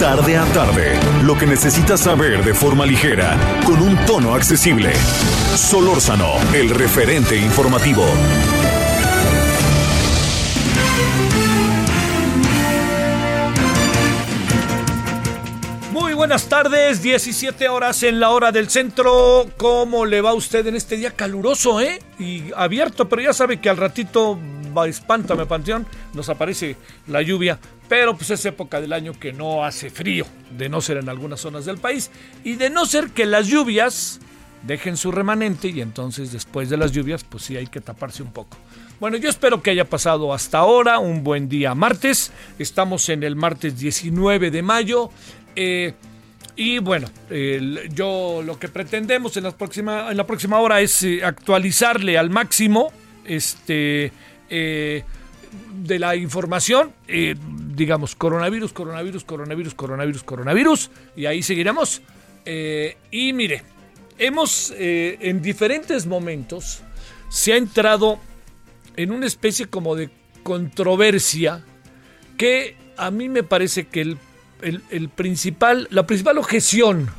Tarde a tarde, lo que necesitas saber de forma ligera, con un tono accesible. Solórzano, el referente informativo. Muy buenas tardes, 17 horas en la hora del centro. ¿Cómo le va a usted en este día caluroso, eh? Y abierto, pero ya sabe que al ratito espántame panteón, nos aparece la lluvia, pero pues es época del año que no hace frío, de no ser en algunas zonas del país y de no ser que las lluvias dejen su remanente y entonces después de las lluvias pues sí hay que taparse un poco. Bueno, yo espero que haya pasado hasta ahora un buen día martes. Estamos en el martes 19 de mayo. Eh, y bueno, yo lo que pretendemos en la próxima, en la próxima hora es eh, actualizarle al máximo este, eh, de la información, digamos, coronavirus, coronavirus, coronavirus, coronavirus, coronavirus, y ahí seguiremos. Eh, y mire, hemos eh, en diferentes momentos se ha entrado en una especie como de controversia que a mí me parece que el, el- principal, la principal objeción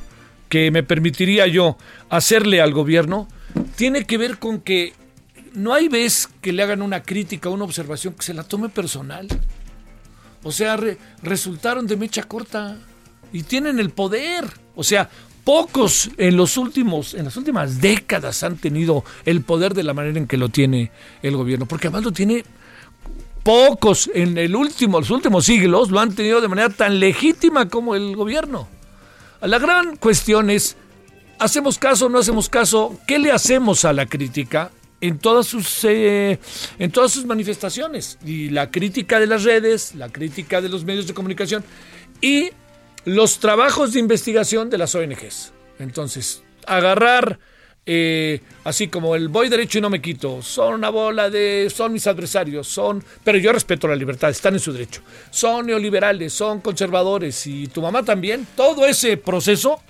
que me permitiría yo hacerle al gobierno tiene que ver con que no hay vez que le hagan una crítica, una observación que se la tome personal. O sea, re- resultaron de mecha corta y tienen el poder. O sea, pocos en los últimos, en las últimas décadas han tenido el poder de la manera en que lo tiene el gobierno, porque además lo tiene pocos en el último, los últimos siglos lo han tenido de manera tan legítima como el gobierno. La gran cuestión es, ¿hacemos caso o no hacemos caso? ¿Qué le hacemos a la crítica? En todas, sus, eh, en todas sus manifestaciones. Y la crítica de las redes, la crítica de los medios de comunicación y los trabajos de investigación de las ONGs. Entonces, agarrar eh, así como el voy derecho y no me quito, son una bola de, son mis adversarios, son, pero yo respeto la libertad, están en su derecho, son neoliberales, son conservadores y tu mamá también, todo ese proceso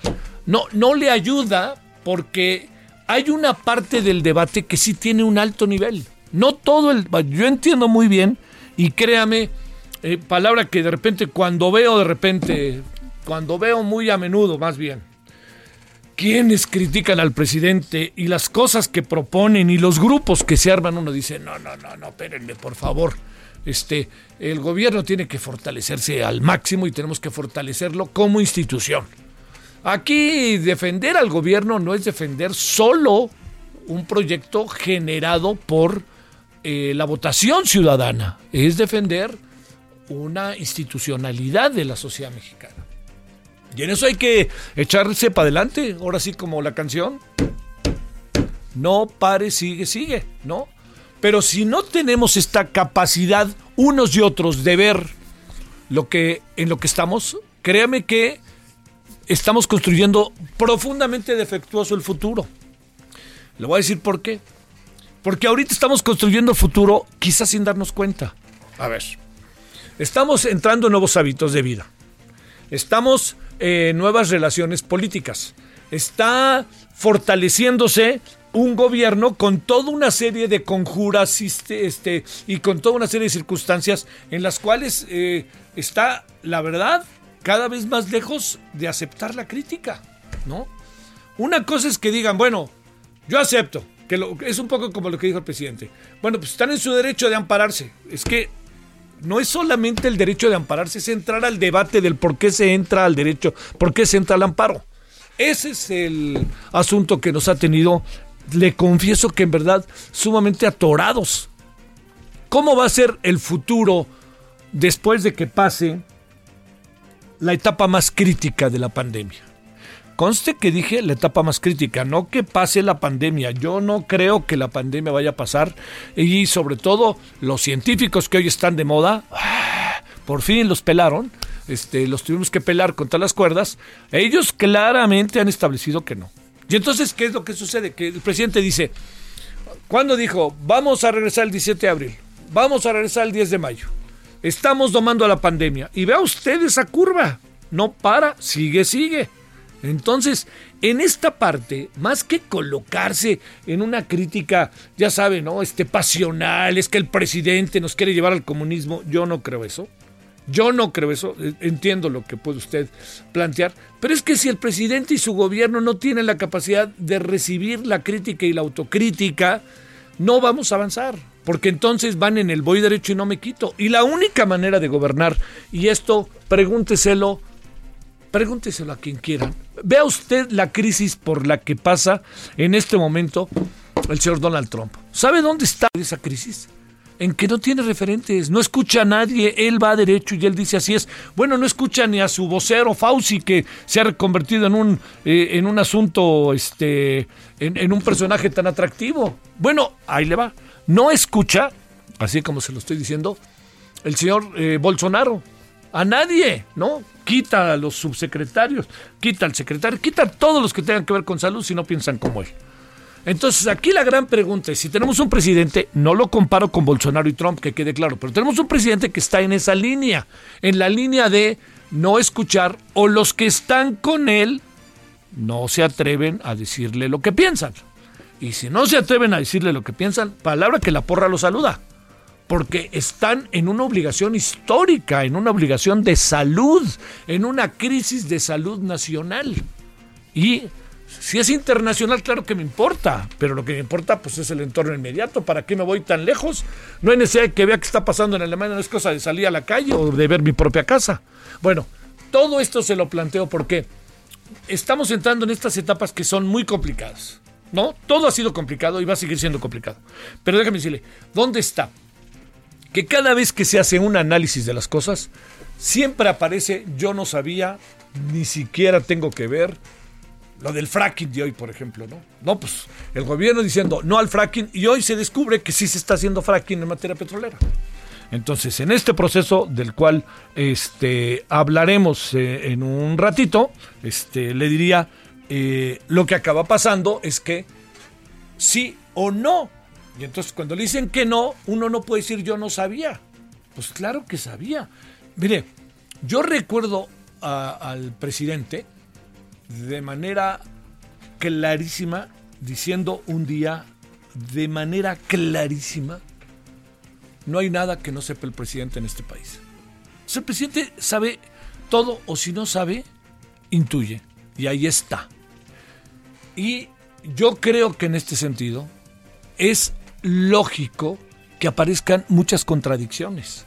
no, no le ayuda porque hay una parte del debate que sí tiene un alto nivel, no todo el, yo entiendo muy bien y créame, eh, palabra que de repente cuando veo de repente, cuando veo muy a menudo más bien, quienes critican al presidente y las cosas que proponen y los grupos que se arman, uno dice, no, no, no, no, espérenme, por favor. Este, el gobierno tiene que fortalecerse al máximo y tenemos que fortalecerlo como institución. Aquí defender al gobierno no es defender solo un proyecto generado por eh, la votación ciudadana, es defender una institucionalidad de la sociedad mexicana. Y en eso hay que echarse para adelante, ahora sí como la canción. No pare, sigue, sigue, ¿no? Pero si no tenemos esta capacidad unos y otros de ver lo que en lo que estamos, créame que estamos construyendo profundamente defectuoso el futuro. Le voy a decir por qué. Porque ahorita estamos construyendo futuro quizás sin darnos cuenta. A ver, estamos entrando en nuevos hábitos de vida. Estamos en nuevas relaciones políticas. Está fortaleciéndose un gobierno con toda una serie de conjuras este, este, y con toda una serie de circunstancias en las cuales eh, está, la verdad, cada vez más lejos de aceptar la crítica, ¿no? Una cosa es que digan, bueno, yo acepto, que es un poco como lo que dijo el presidente. Bueno, pues están en su derecho de ampararse. Es que no es solamente el derecho de ampararse, es entrar al debate del por qué se entra al derecho, por qué se entra al amparo. Ese es el asunto que nos ha tenido, le confieso que en verdad, sumamente atorados. ¿Cómo va a ser el futuro después de que pase la etapa más crítica de la pandemia? conste que dije la etapa más crítica, no que pase la pandemia. Yo no creo que la pandemia vaya a pasar y sobre todo los científicos que hoy están de moda, por fin los pelaron, este, los tuvimos que pelar contra las cuerdas. Ellos claramente han establecido que no. Y entonces, ¿qué es lo que sucede? Que el presidente dice, ¿cuándo dijo, vamos a regresar el 17 de abril? Vamos a regresar el 10 de mayo. Estamos domando a la pandemia. Y vea usted esa curva. No para, sigue, sigue. Entonces, en esta parte, más que colocarse en una crítica, ya sabe, ¿no? Este pasional, es que el presidente nos quiere llevar al comunismo, yo no creo eso. Yo no creo eso, eh, entiendo lo que puede usted plantear, pero es que si el presidente y su gobierno no tienen la capacidad de recibir la crítica y la autocrítica, no vamos a avanzar, porque entonces van en el voy derecho y no me quito. Y la única manera de gobernar, y esto pregúnteselo, pregúnteselo a quien quiera, vea usted la crisis por la que pasa en este momento el señor Donald Trump. ¿Sabe dónde está esa crisis? en que no tiene referentes, no escucha a nadie, él va derecho y él dice así es. Bueno, no escucha ni a su vocero Fauci que se ha reconvertido en un, eh, en un asunto, este, en, un personaje tan atractivo. Bueno, ahí le va. No escucha, así como se lo estoy diciendo, el señor eh, Bolsonaro. A nadie, ¿no? Quita a los subsecretarios, quita al secretario, quita a todos los que tengan que ver con salud si no piensan como él. Entonces, aquí la gran pregunta es, si tenemos un presidente, no lo comparo con Bolsonaro y Trump, que quede claro, pero tenemos un presidente que está en esa línea, en la línea de no escuchar o los que están con él no se atreven a decirle lo que piensan. Y si no se atreven a decirle lo que piensan, palabra que la porra lo saluda. Porque están en una obligación histórica, en una obligación de salud, en una crisis de salud nacional. Y si es internacional, claro que me importa, pero lo que me importa pues es el entorno inmediato. ¿Para qué me voy tan lejos? No hay necesidad que vea qué está pasando en Alemania, no es cosa de salir a la calle o de ver mi propia casa. Bueno, todo esto se lo planteo porque estamos entrando en estas etapas que son muy complicadas. ¿No? Todo ha sido complicado y va a seguir siendo complicado. Pero déjame decirle, ¿dónde está? Que cada vez que se hace un análisis de las cosas, siempre aparece yo no sabía, ni siquiera tengo que ver, lo del fracking de hoy, por ejemplo, ¿no? No, pues el gobierno diciendo no al fracking y hoy se descubre que sí se está haciendo fracking en materia petrolera. Entonces, en este proceso del cual este, hablaremos eh, en un ratito, este, le diría, eh, lo que acaba pasando es que sí o no. Y entonces cuando le dicen que no, uno no puede decir yo no sabía. Pues claro que sabía. Mire, yo recuerdo al presidente, de manera clarísima, diciendo un día de manera clarísima, no hay nada que no sepa el presidente en este país. el presidente sabe todo o si no sabe, intuye. Y ahí está. Y yo creo que en este sentido es lógico que aparezcan muchas contradicciones.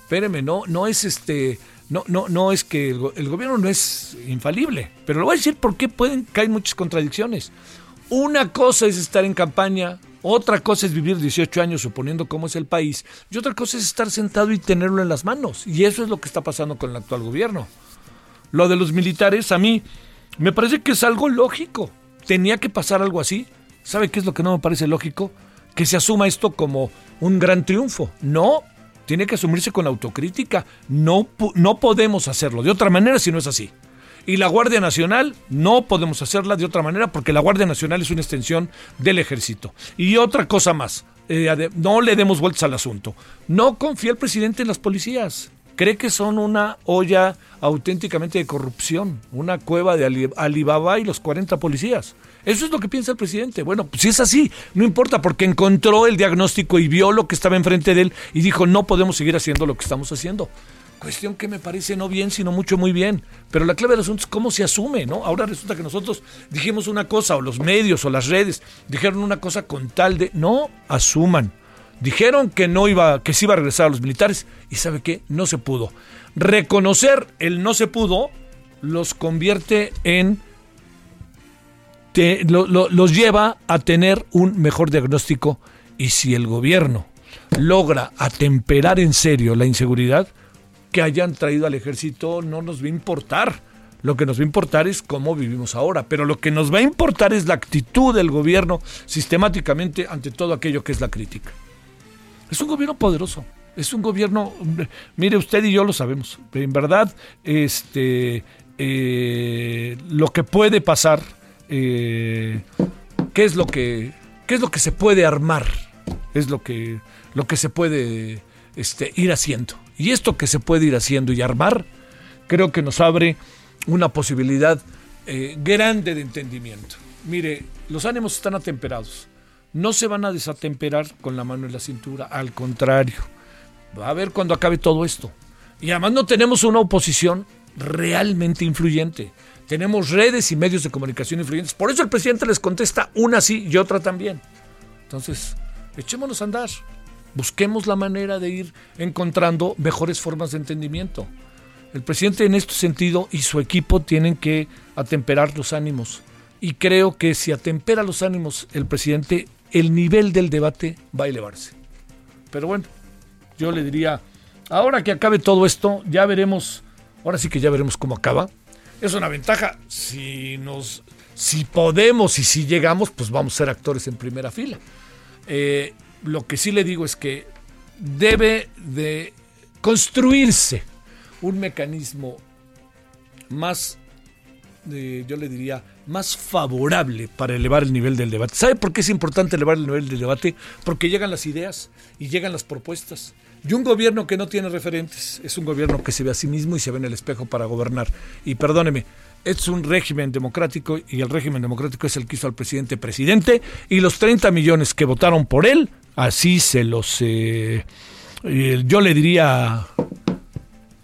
Espéreme, no, no es este no, no, no es que el, gobierno no es infalible, pero lo voy a decir porque pueden caer muchas contradicciones. Una cosa es estar en campaña, otra cosa es vivir 18 años suponiendo cómo es el país, y otra cosa es estar sentado y tenerlo en las manos. Y eso es lo que está pasando con el actual gobierno. Lo de los militares, a mí, me parece que es algo lógico. Tenía que pasar algo así. ¿Sabe qué es lo que no me parece lógico? Que se asuma esto como un gran triunfo. No, tiene que asumirse con autocrítica. No, no podemos hacerlo de otra manera si no es así. Y la Guardia Nacional no podemos hacerla de otra manera porque la Guardia Nacional es una extensión del ejército. Y otra cosa más, eh, no le demos vueltas al asunto. No confía el presidente en las policías. Cree que son una olla auténticamente de corrupción, una cueva de Alibaba y los 40 policías. Eso es lo que piensa el presidente. Bueno, pues si es así, no importa, porque encontró el diagnóstico y vio lo que estaba enfrente de él y dijo, no podemos seguir haciendo lo que estamos haciendo. Cuestión que me parece no bien, sino mucho muy bien. Pero la clave del asunto es cómo se asume, ¿no? Ahora resulta que nosotros dijimos una cosa, o los medios o las redes dijeron una cosa con tal de no asuman. Dijeron que no iba, que sí iba a regresar a los militares, y sabe qué, no se pudo. Reconocer el no se pudo los convierte en los lleva a tener un mejor diagnóstico y si el gobierno logra atemperar en serio la inseguridad, que hayan traído al ejército no nos va a importar. Lo que nos va a importar es cómo vivimos ahora, pero lo que nos va a importar es la actitud del gobierno sistemáticamente ante todo aquello que es la crítica. Es un gobierno poderoso, es un gobierno, mire usted y yo lo sabemos, en verdad, este, eh, lo que puede pasar, eh, qué es lo que, qué es lo que se puede armar, es lo que, lo que se puede este, ir haciendo. Y esto que se puede ir haciendo y armar, creo que nos abre una posibilidad eh, grande de entendimiento. Mire, los ánimos están atemperados. No se van a desatemperar con la mano en la cintura, al contrario. Va a ver cuando acabe todo esto. Y además no tenemos una oposición realmente influyente. Tenemos redes y medios de comunicación influyentes. Por eso el presidente les contesta una sí y otra también. Entonces, echémonos a andar. Busquemos la manera de ir encontrando mejores formas de entendimiento. El presidente en este sentido y su equipo tienen que atemperar los ánimos. Y creo que si atempera los ánimos el presidente, el nivel del debate va a elevarse. Pero bueno, yo le diría, ahora que acabe todo esto, ya veremos, ahora sí que ya veremos cómo acaba. Es una ventaja. Si nos, si podemos y si llegamos, pues vamos a ser actores en primera fila. Eh, lo que sí le digo es que debe de construirse un mecanismo más, yo le diría, más favorable para elevar el nivel del debate. ¿Sabe por qué es importante elevar el nivel del debate? Porque llegan las ideas y llegan las propuestas. Y un gobierno que no tiene referentes es un gobierno que se ve a sí mismo y se ve en el espejo para gobernar. Y perdóneme, es un régimen democrático y el régimen democrático es el que hizo al presidente presidente y los 30 millones que votaron por él, así se los... Eh, yo le diría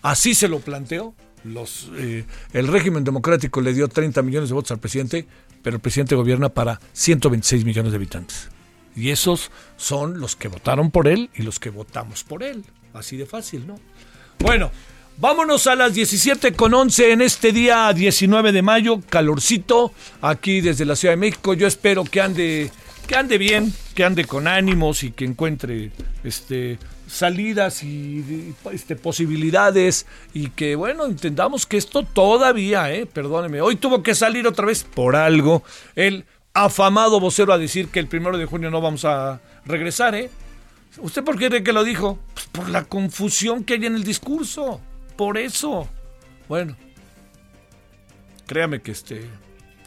Así se lo planteó. Los, eh, el régimen democrático le dio 30 millones de votos al presidente, pero el presidente gobierna para 126 millones de habitantes. Y esos son los que votaron por él y los que votamos por él. Así de fácil, ¿no? Bueno, vámonos a las 17 con 11 en este día 19 de mayo, calorcito aquí desde la Ciudad de México. Yo espero que ande que ande bien, que ande con ánimos y que encuentre este salidas y este, posibilidades y que bueno, entendamos que esto todavía, eh, perdóneme, hoy tuvo que salir otra vez por algo el afamado vocero a decir que el primero de junio no vamos a regresar, ¿eh? ¿Usted por qué cree que lo dijo? Pues por la confusión que hay en el discurso, por eso. Bueno, créame que este,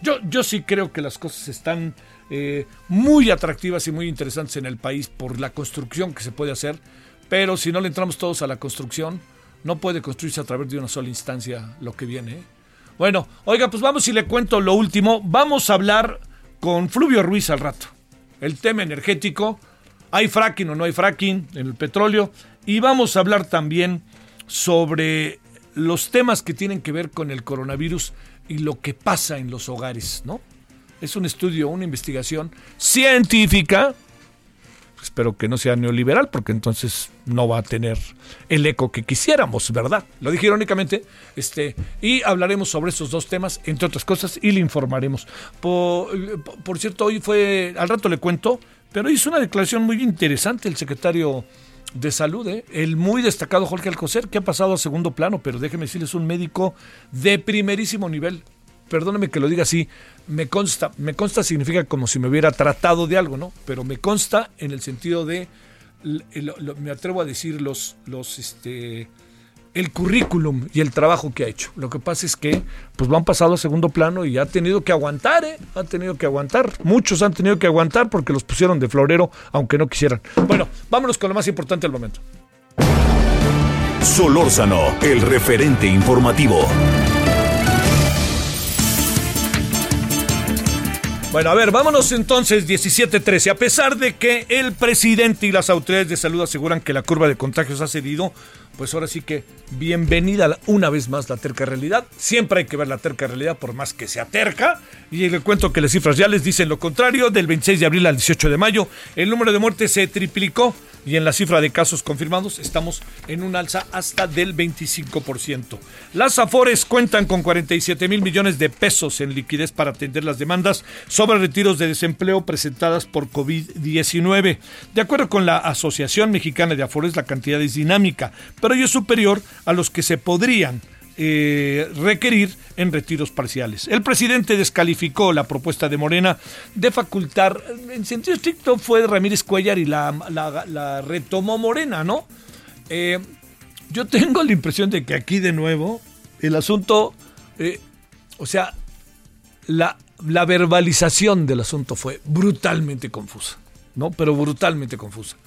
yo, yo sí creo que las cosas están eh, muy atractivas y muy interesantes en el país por la construcción que se puede hacer pero si no le entramos todos a la construcción, no puede construirse a través de una sola instancia lo que viene. Bueno, oiga, pues vamos y le cuento lo último. Vamos a hablar con Fluvio Ruiz al rato. El tema energético. ¿Hay fracking o no hay fracking en el petróleo? Y vamos a hablar también sobre los temas que tienen que ver con el coronavirus y lo que pasa en los hogares, ¿no? Es un estudio, una investigación científica Espero que no sea neoliberal, porque entonces no va a tener el eco que quisiéramos, ¿verdad? Lo dije irónicamente. Este, y hablaremos sobre estos dos temas, entre otras cosas, y le informaremos. Por, por cierto, hoy fue, al rato le cuento, pero hizo una declaración muy interesante el secretario de salud, ¿eh? el muy destacado Jorge Alcocer, que ha pasado a segundo plano, pero déjeme decirles, un médico de primerísimo nivel. Perdóneme que lo diga así, me consta, me consta significa como si me hubiera tratado de algo, ¿no? Pero me consta en el sentido de, me atrevo a decir los, los, este, el currículum y el trabajo que ha hecho. Lo que pasa es que, pues lo han pasado a segundo plano y ha tenido que aguantar, ¿eh? Ha tenido que aguantar. Muchos han tenido que aguantar porque los pusieron de florero, aunque no quisieran. Bueno, vámonos con lo más importante del momento. Solórzano, el referente informativo. Bueno, a ver, vámonos entonces 17-13. A pesar de que el presidente y las autoridades de salud aseguran que la curva de contagios ha cedido, pues ahora sí que bienvenida una vez más la terca realidad. Siempre hay que ver la terca realidad por más que sea terca. Y le cuento que las cifras ya les dicen lo contrario. Del 26 de abril al 18 de mayo, el número de muertes se triplicó y en la cifra de casos confirmados estamos en un alza hasta del 25%. Las Afores cuentan con 47 mil millones de pesos en liquidez para atender las demandas sobre retiros de desempleo presentadas por COVID-19. De acuerdo con la Asociación Mexicana de Afores, la cantidad es dinámica, pero ello es superior a los que se podrían eh, requerir en retiros parciales. El presidente descalificó la propuesta de Morena de facultar, en sentido estricto fue Ramírez Cuellar y la, retomó Morena, ¿no? Eh, yo tengo la impresión de que aquí de nuevo el asunto, eh, o sea, la verbalización del asunto fue brutalmente confusa, ¿no? Pero brutalmente confusa.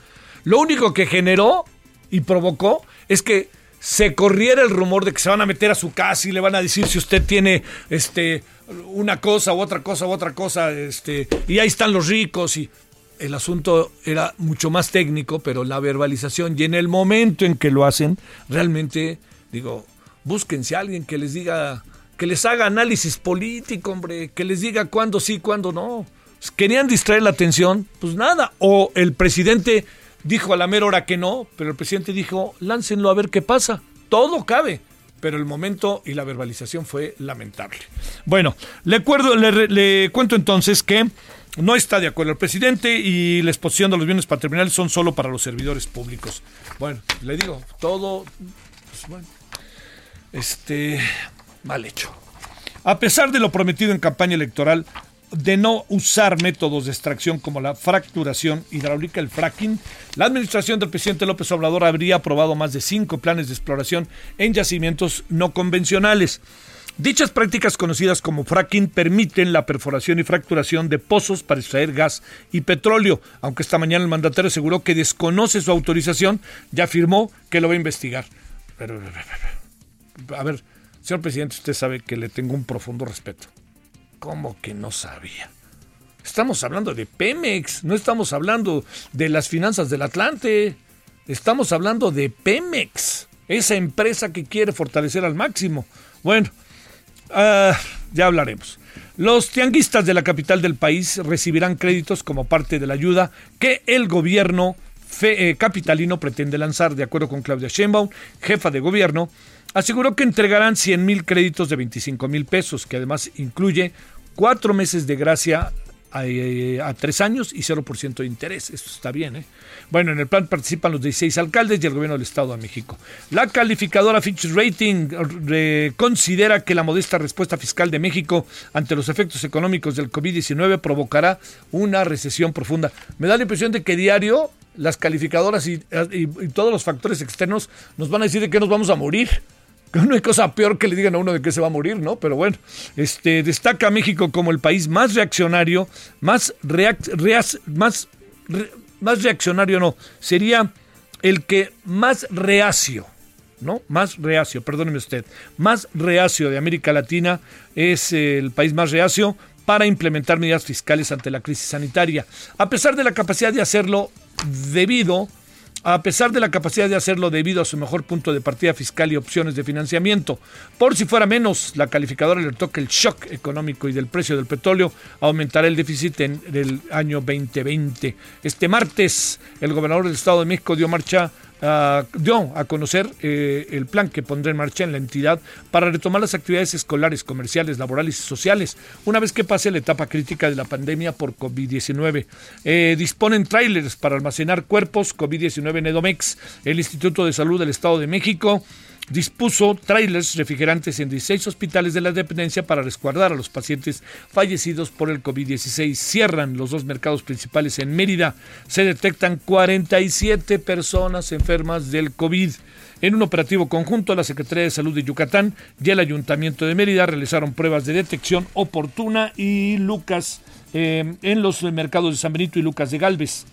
Lo único que generó y provocó es que se corriera el rumor de que se van a meter a su casa y le van a decir si usted tiene este una cosa u otra cosa u otra cosa, este, y ahí están los ricos y el asunto era mucho más técnico, pero la verbalización y en el momento en que lo hacen, realmente digo, búsquense a alguien que les diga, que les haga análisis político, hombre, que les diga cuándo sí, cuándo no. Querían distraer la atención, pues nada, o el presidente dijo a la mera hora que no, pero el presidente dijo, láncenlo a ver qué pasa. Todo cabe. Pero el momento y la verbalización fue lamentable. Bueno, le, cuento entonces que no está de acuerdo el presidente y la exposición de los bienes patrimoniales son solo para los servidores públicos. Bueno, le digo, todo, pues este, mal hecho. A pesar de lo prometido en campaña electoral, de no usar métodos de extracción como la fracturación hidráulica, el fracking, la administración del presidente López Obrador habría aprobado más de cinco planes de exploración en yacimientos no convencionales. Dichas prácticas conocidas como fracking permiten la perforación y fracturación de pozos para extraer gas y petróleo, aunque esta mañana el mandatario aseguró que desconoce su autorización y afirmó que lo va a investigar. a ver, señor presidente, usted sabe que le tengo un profundo respeto. ¿Cómo que no sabía? Estamos hablando de Pemex, no estamos hablando de las finanzas del Atlante, estamos hablando de Pemex, esa empresa que quiere fortalecer al máximo. Bueno, ah, ya hablaremos. Los tianguistas de la capital del país recibirán créditos como parte de la ayuda que el gobierno eh, capitalino pretende lanzar, de acuerdo con Claudia Sheinbaum, jefa de gobierno aseguró que entregarán 100 mil créditos de 25 mil pesos, que además incluye cuatro meses de gracia eh, a, tres años y 0% de interés. Esto está bien, ¿eh? Bueno, en el plan participan los 16 alcaldes y el gobierno del Estado de México. La calificadora Fitch Rating considera que la modesta respuesta fiscal de México ante los efectos económicos del COVID-19 provocará una recesión profunda. Me da la impresión de que diario las calificadoras y, y todos los factores externos nos van a decir de que nos vamos a morir. No hay cosa peor que le digan a uno de que se va a morir, ¿no? Pero bueno, este, destaca México como el país más reaccionario, más, más, más reaccionario no, sería el que más reacio, ¿no? Más reacio, perdóneme usted, más reacio de América Latina es el país más reacio para implementar medidas fiscales ante la crisis sanitaria. A pesar de la capacidad de hacerlo debido a pesar de la capacidad de hacerlo debido a su mejor punto de partida fiscal y opciones de financiamiento. Por si fuera menos, la calificadora le toca el shock económico y del precio del petróleo aumentará el déficit en el año 2020. Este martes, el gobernador del Estado de México dio marcha Dio a conocer eh, el plan que pondrá en marcha en la entidad para retomar las actividades escolares, comerciales, laborales y sociales, una vez que pase la etapa crítica de la pandemia por COVID-19. Eh, disponen trailers para almacenar cuerpos COVID-19 en Edomex, el Instituto de Salud del Estado de México dispuso trailers refrigerantes en 16 hospitales de la dependencia para resguardar a los pacientes fallecidos por el COVID-16. Cierran los dos mercados principales en Mérida. Se detectan 47 personas enfermas del COVID. En un operativo conjunto, la Secretaría de Salud de Yucatán y el Ayuntamiento de Mérida realizaron pruebas de detección oportuna y Lucas eh, en los mercados de San Benito y Lucas de Galvez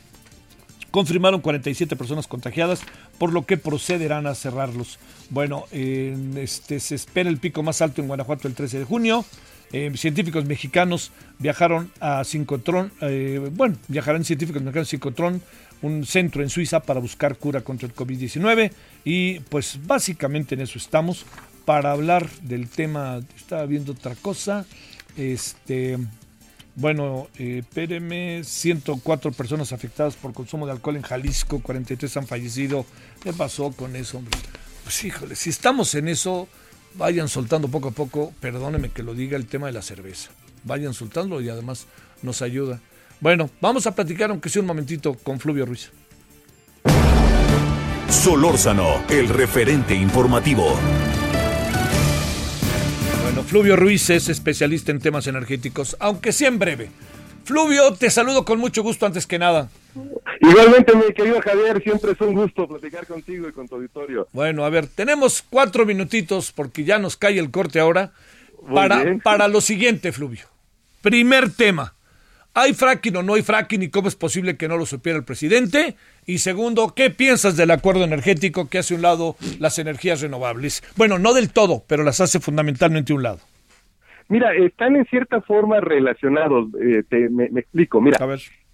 confirmaron 47 personas contagiadas, por lo que procederán a cerrarlos. Bueno, este, se espera el pico más alto en Guanajuato el 13 de junio. Eh, científicos mexicanos viajaron a Cincotrón, eh, bueno, viajarán científicos mexicanos a Cincotrón, un centro en Suiza para buscar cura contra el COVID-19 y pues básicamente en eso estamos para hablar del tema, estaba viendo otra cosa, este, bueno, eh, 104 personas afectadas por consumo de alcohol en Jalisco, 43 han fallecido. ¿Qué pasó con eso, hombre? Pues híjole, si estamos en eso, vayan soltando poco a poco, perdóneme que lo diga, el tema de la cerveza. Vayan soltando y además nos ayuda. Bueno, vamos a platicar, aunque sea un momentito, con Fluvio Ruiz. Solórzano, el referente informativo. Fluvio Ruiz es especialista en temas energéticos, aunque sea en breve. Fluvio, te saludo con mucho gusto antes que nada. Igualmente, mi querido Javier, siempre es un gusto platicar contigo y con tu auditorio. Bueno, a ver, tenemos cuatro minutitos porque ya nos cae el corte ahora para, para lo siguiente, Fluvio. Primer tema. ¿Hay fracking o no hay fracking y cómo es posible que no lo supiera el presidente? Y segundo, ¿qué piensas del acuerdo energético que hace a un lado las energías renovables? Bueno, no del todo, pero las hace fundamentalmente a un lado. Mira, están en cierta forma relacionados. Eh, te, me, explico. Mira,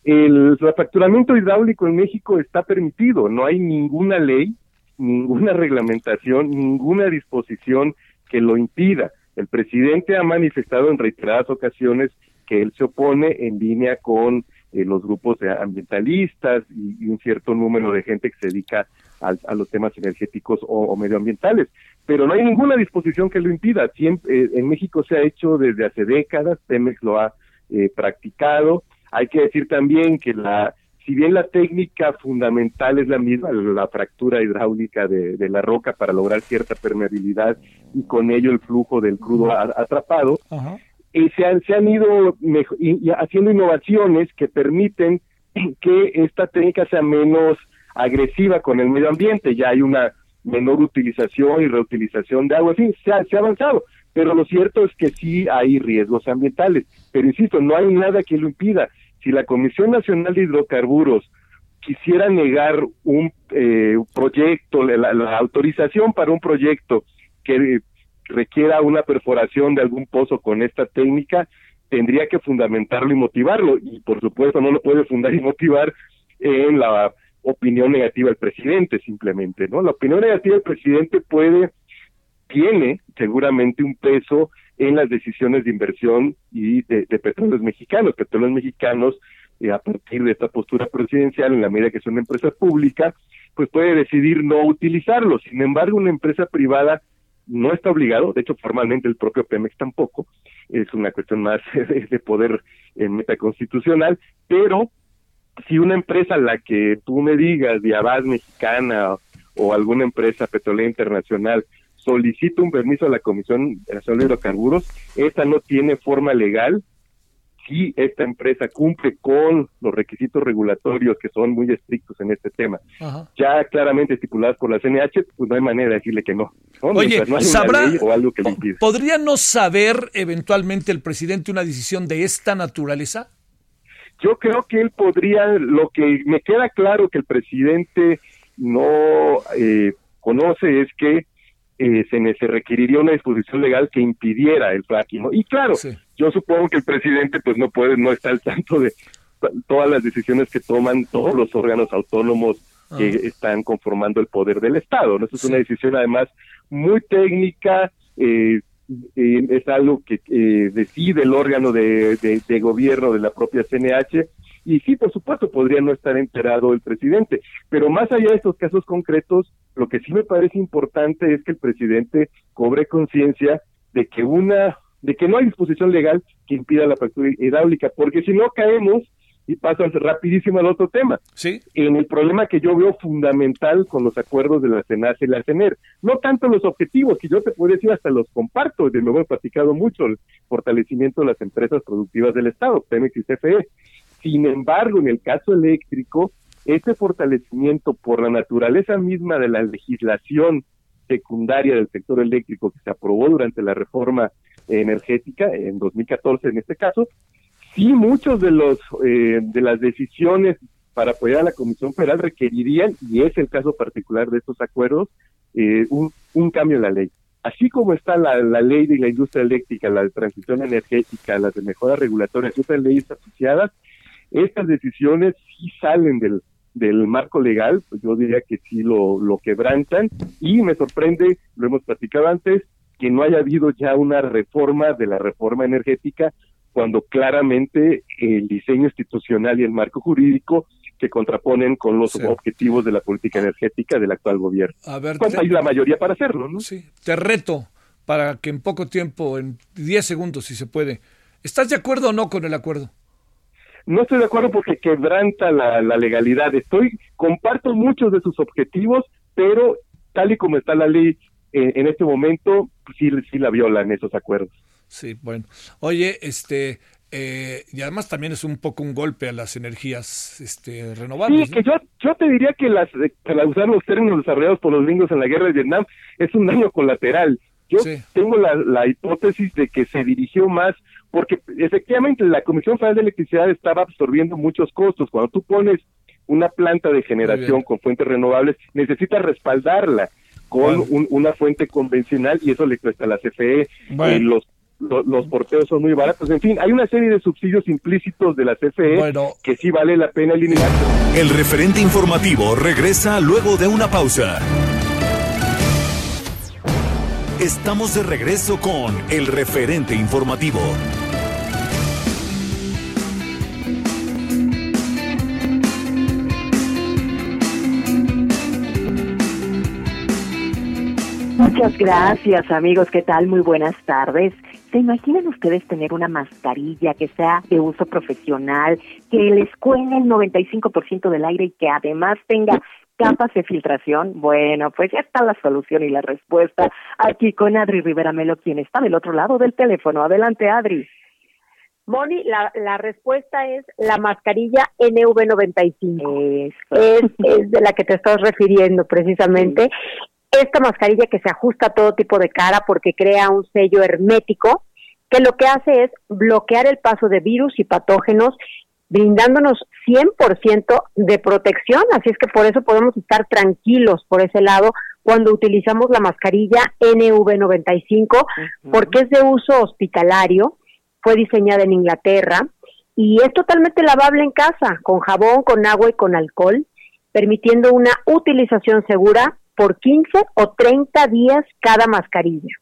el fracturamiento hidráulico en México está permitido. No hay ninguna ley, ninguna reglamentación, ninguna disposición que lo impida. El presidente ha manifestado en reiteradas ocasiones que él se opone en línea con eh, los grupos ambientalistas y, un cierto número de gente que se dedica a, los temas energéticos o, medioambientales. Pero no hay ninguna disposición que lo impida. Siempre, eh, en México se ha hecho desde hace décadas, Pemex lo ha eh, practicado. Hay que decir también que la si bien la técnica fundamental es la misma, la fractura hidráulica de, de la roca para lograr cierta permeabilidad y con ello el flujo del crudo atrapado, y se, han, se han ido haciendo innovaciones que permiten que esta técnica sea menos agresiva con el medio ambiente, ya hay una menor utilización y reutilización de agua, en se ha, se ha avanzado, pero lo cierto es que sí hay riesgos ambientales, pero insisto, no hay nada que lo impida. Si la Comisión Nacional de Hidrocarburos quisiera negar un eh, proyecto, la, autorización para un proyecto que requiera una perforación de algún pozo con esta técnica, tendría que fundamentarlo y motivarlo. Y por supuesto no lo puede fundar y motivar en la opinión negativa del presidente simplemente, ¿no? La opinión negativa del presidente puede, tiene seguramente un peso en las decisiones de inversión y de, petróleos mexicanos. Petróleos mexicanos, eh, a partir de esta postura presidencial, en la medida que son empresas públicas, pues puede decidir no utilizarlo. Sin embargo, una empresa privada no está obligado, de hecho formalmente el propio Pemex tampoco, es una cuestión más de poder en metaconstitucional, pero si una empresa la que tú me digas, Diabás Mexicana o alguna empresa petrolera internacional solicita un permiso a la Comisión Nacional de Hidrocarburos, esta no tiene forma legal si esta empresa cumple con los requisitos regulatorios que son muy estrictos en este tema, ya claramente estipulados por la CNH, pues no hay manera de decirle que no. Oye, ¿sabrá, o algo que ¿podría no saber eventualmente el presidente una decisión de esta naturaleza? Yo creo que él podría, lo que me queda claro que el presidente no eh, conoce es que eh, se, se, requeriría una disposición legal que impidiera el fracking. Y claro, yo supongo que el presidente pues no puede, no está al tanto de todas las decisiones que toman todos los órganos autónomos que ah. están conformando el poder del Estado. ¿no? Eso es una decisión además muy técnica, eh, eh, es algo que decide el órgano de, de, gobierno de la propia CNH y sí, por supuesto, podría no estar enterado el presidente, pero más allá de estos casos concretos, lo que sí me parece importante es que el presidente cobre conciencia de que una de que no hay disposición legal que impida la fractura hidráulica, porque si no caemos y paso rapidísimo al otro tema. Sí. En el problema que yo veo fundamental con los acuerdos de la CENACE y la CENER, no tanto los objetivos, que yo te puedo decir hasta los comparto, de nuevo he platicado mucho, el fortalecimiento de las empresas productivas del Estado, Pemex y CFE, sin embargo, en el caso eléctrico, este fortalecimiento por la naturaleza misma de la legislación secundaria del sector eléctrico que se aprobó durante la reforma energética en 2014 en este caso, sí muchos de los eh, de las decisiones para apoyar a la Comisión Federal requerirían, y es el caso particular de estos acuerdos, eh, un, un cambio en la ley. Así como está la, la ley de la industria eléctrica, la de transición energética, las de mejoras regulatorias y otras leyes asociadas, estas decisiones sí salen del, del marco legal, pues yo diría que sí lo, lo quebrantan y me sorprende, lo hemos platicado antes, que no haya habido ya una reforma de la reforma energética cuando claramente el diseño institucional y el marco jurídico se contraponen con los objetivos de la política energética del actual gobierno. A ver, pues hay la mayoría para hacerlo, ¿no? Sí, te reto para que en poco tiempo, en 10 segundos si se puede, ¿estás de acuerdo o no con el acuerdo? no estoy de acuerdo porque quebranta la, legalidad. Estoy, comparto muchos de sus objetivos, pero tal y como está la ley, en, este momento sí, sí la violan esos acuerdos. Sí, bueno. Oye, este, eh, y además también es un poco un golpe a las energías este, renovables. Sí, que yo, yo te diría que las, para usar los términos desarrollados por los gringos en la guerra de Vietnam, es un daño colateral. Yo tengo la, la hipótesis de que se dirigió más, porque efectivamente la Comisión Federal de Electricidad estaba absorbiendo muchos costos. Cuando tú pones una planta de generación con fuentes renovables, necesitas respaldarla con una fuente convencional y eso le cuesta a la CFE. Eh, los los porteos son muy baratos. En fin, hay una serie de subsidios implícitos de la CFE que sí vale la pena eliminar. El referente informativo regresa luego de una pausa. Estamos de regreso con el referente informativo. Muchas gracias amigos, ¿qué tal? Muy buenas tardes. ¿Se imaginan ustedes tener una mascarilla que sea de uso profesional, que les cuele el 95% del aire y que además tenga capas de filtración? Bueno, pues ya está la solución y la respuesta aquí con Adri Rivera Melo, quien está del otro lado del teléfono. Adelante, Adri. Moni, la, la respuesta es la mascarilla NV95. Es, es de la que te estás refiriendo precisamente. Esta mascarilla que se ajusta a todo tipo de cara porque crea un sello hermético que lo que hace es bloquear el paso de virus y patógenos brindándonos 100% de protección, así es que por eso podemos estar tranquilos por ese lado cuando utilizamos la mascarilla NV95 porque es de uso hospitalario, fue diseñada en Inglaterra y es totalmente lavable en casa, con jabón, con agua y con alcohol, permitiendo una utilización segura por 15 o 30 días cada mascarilla.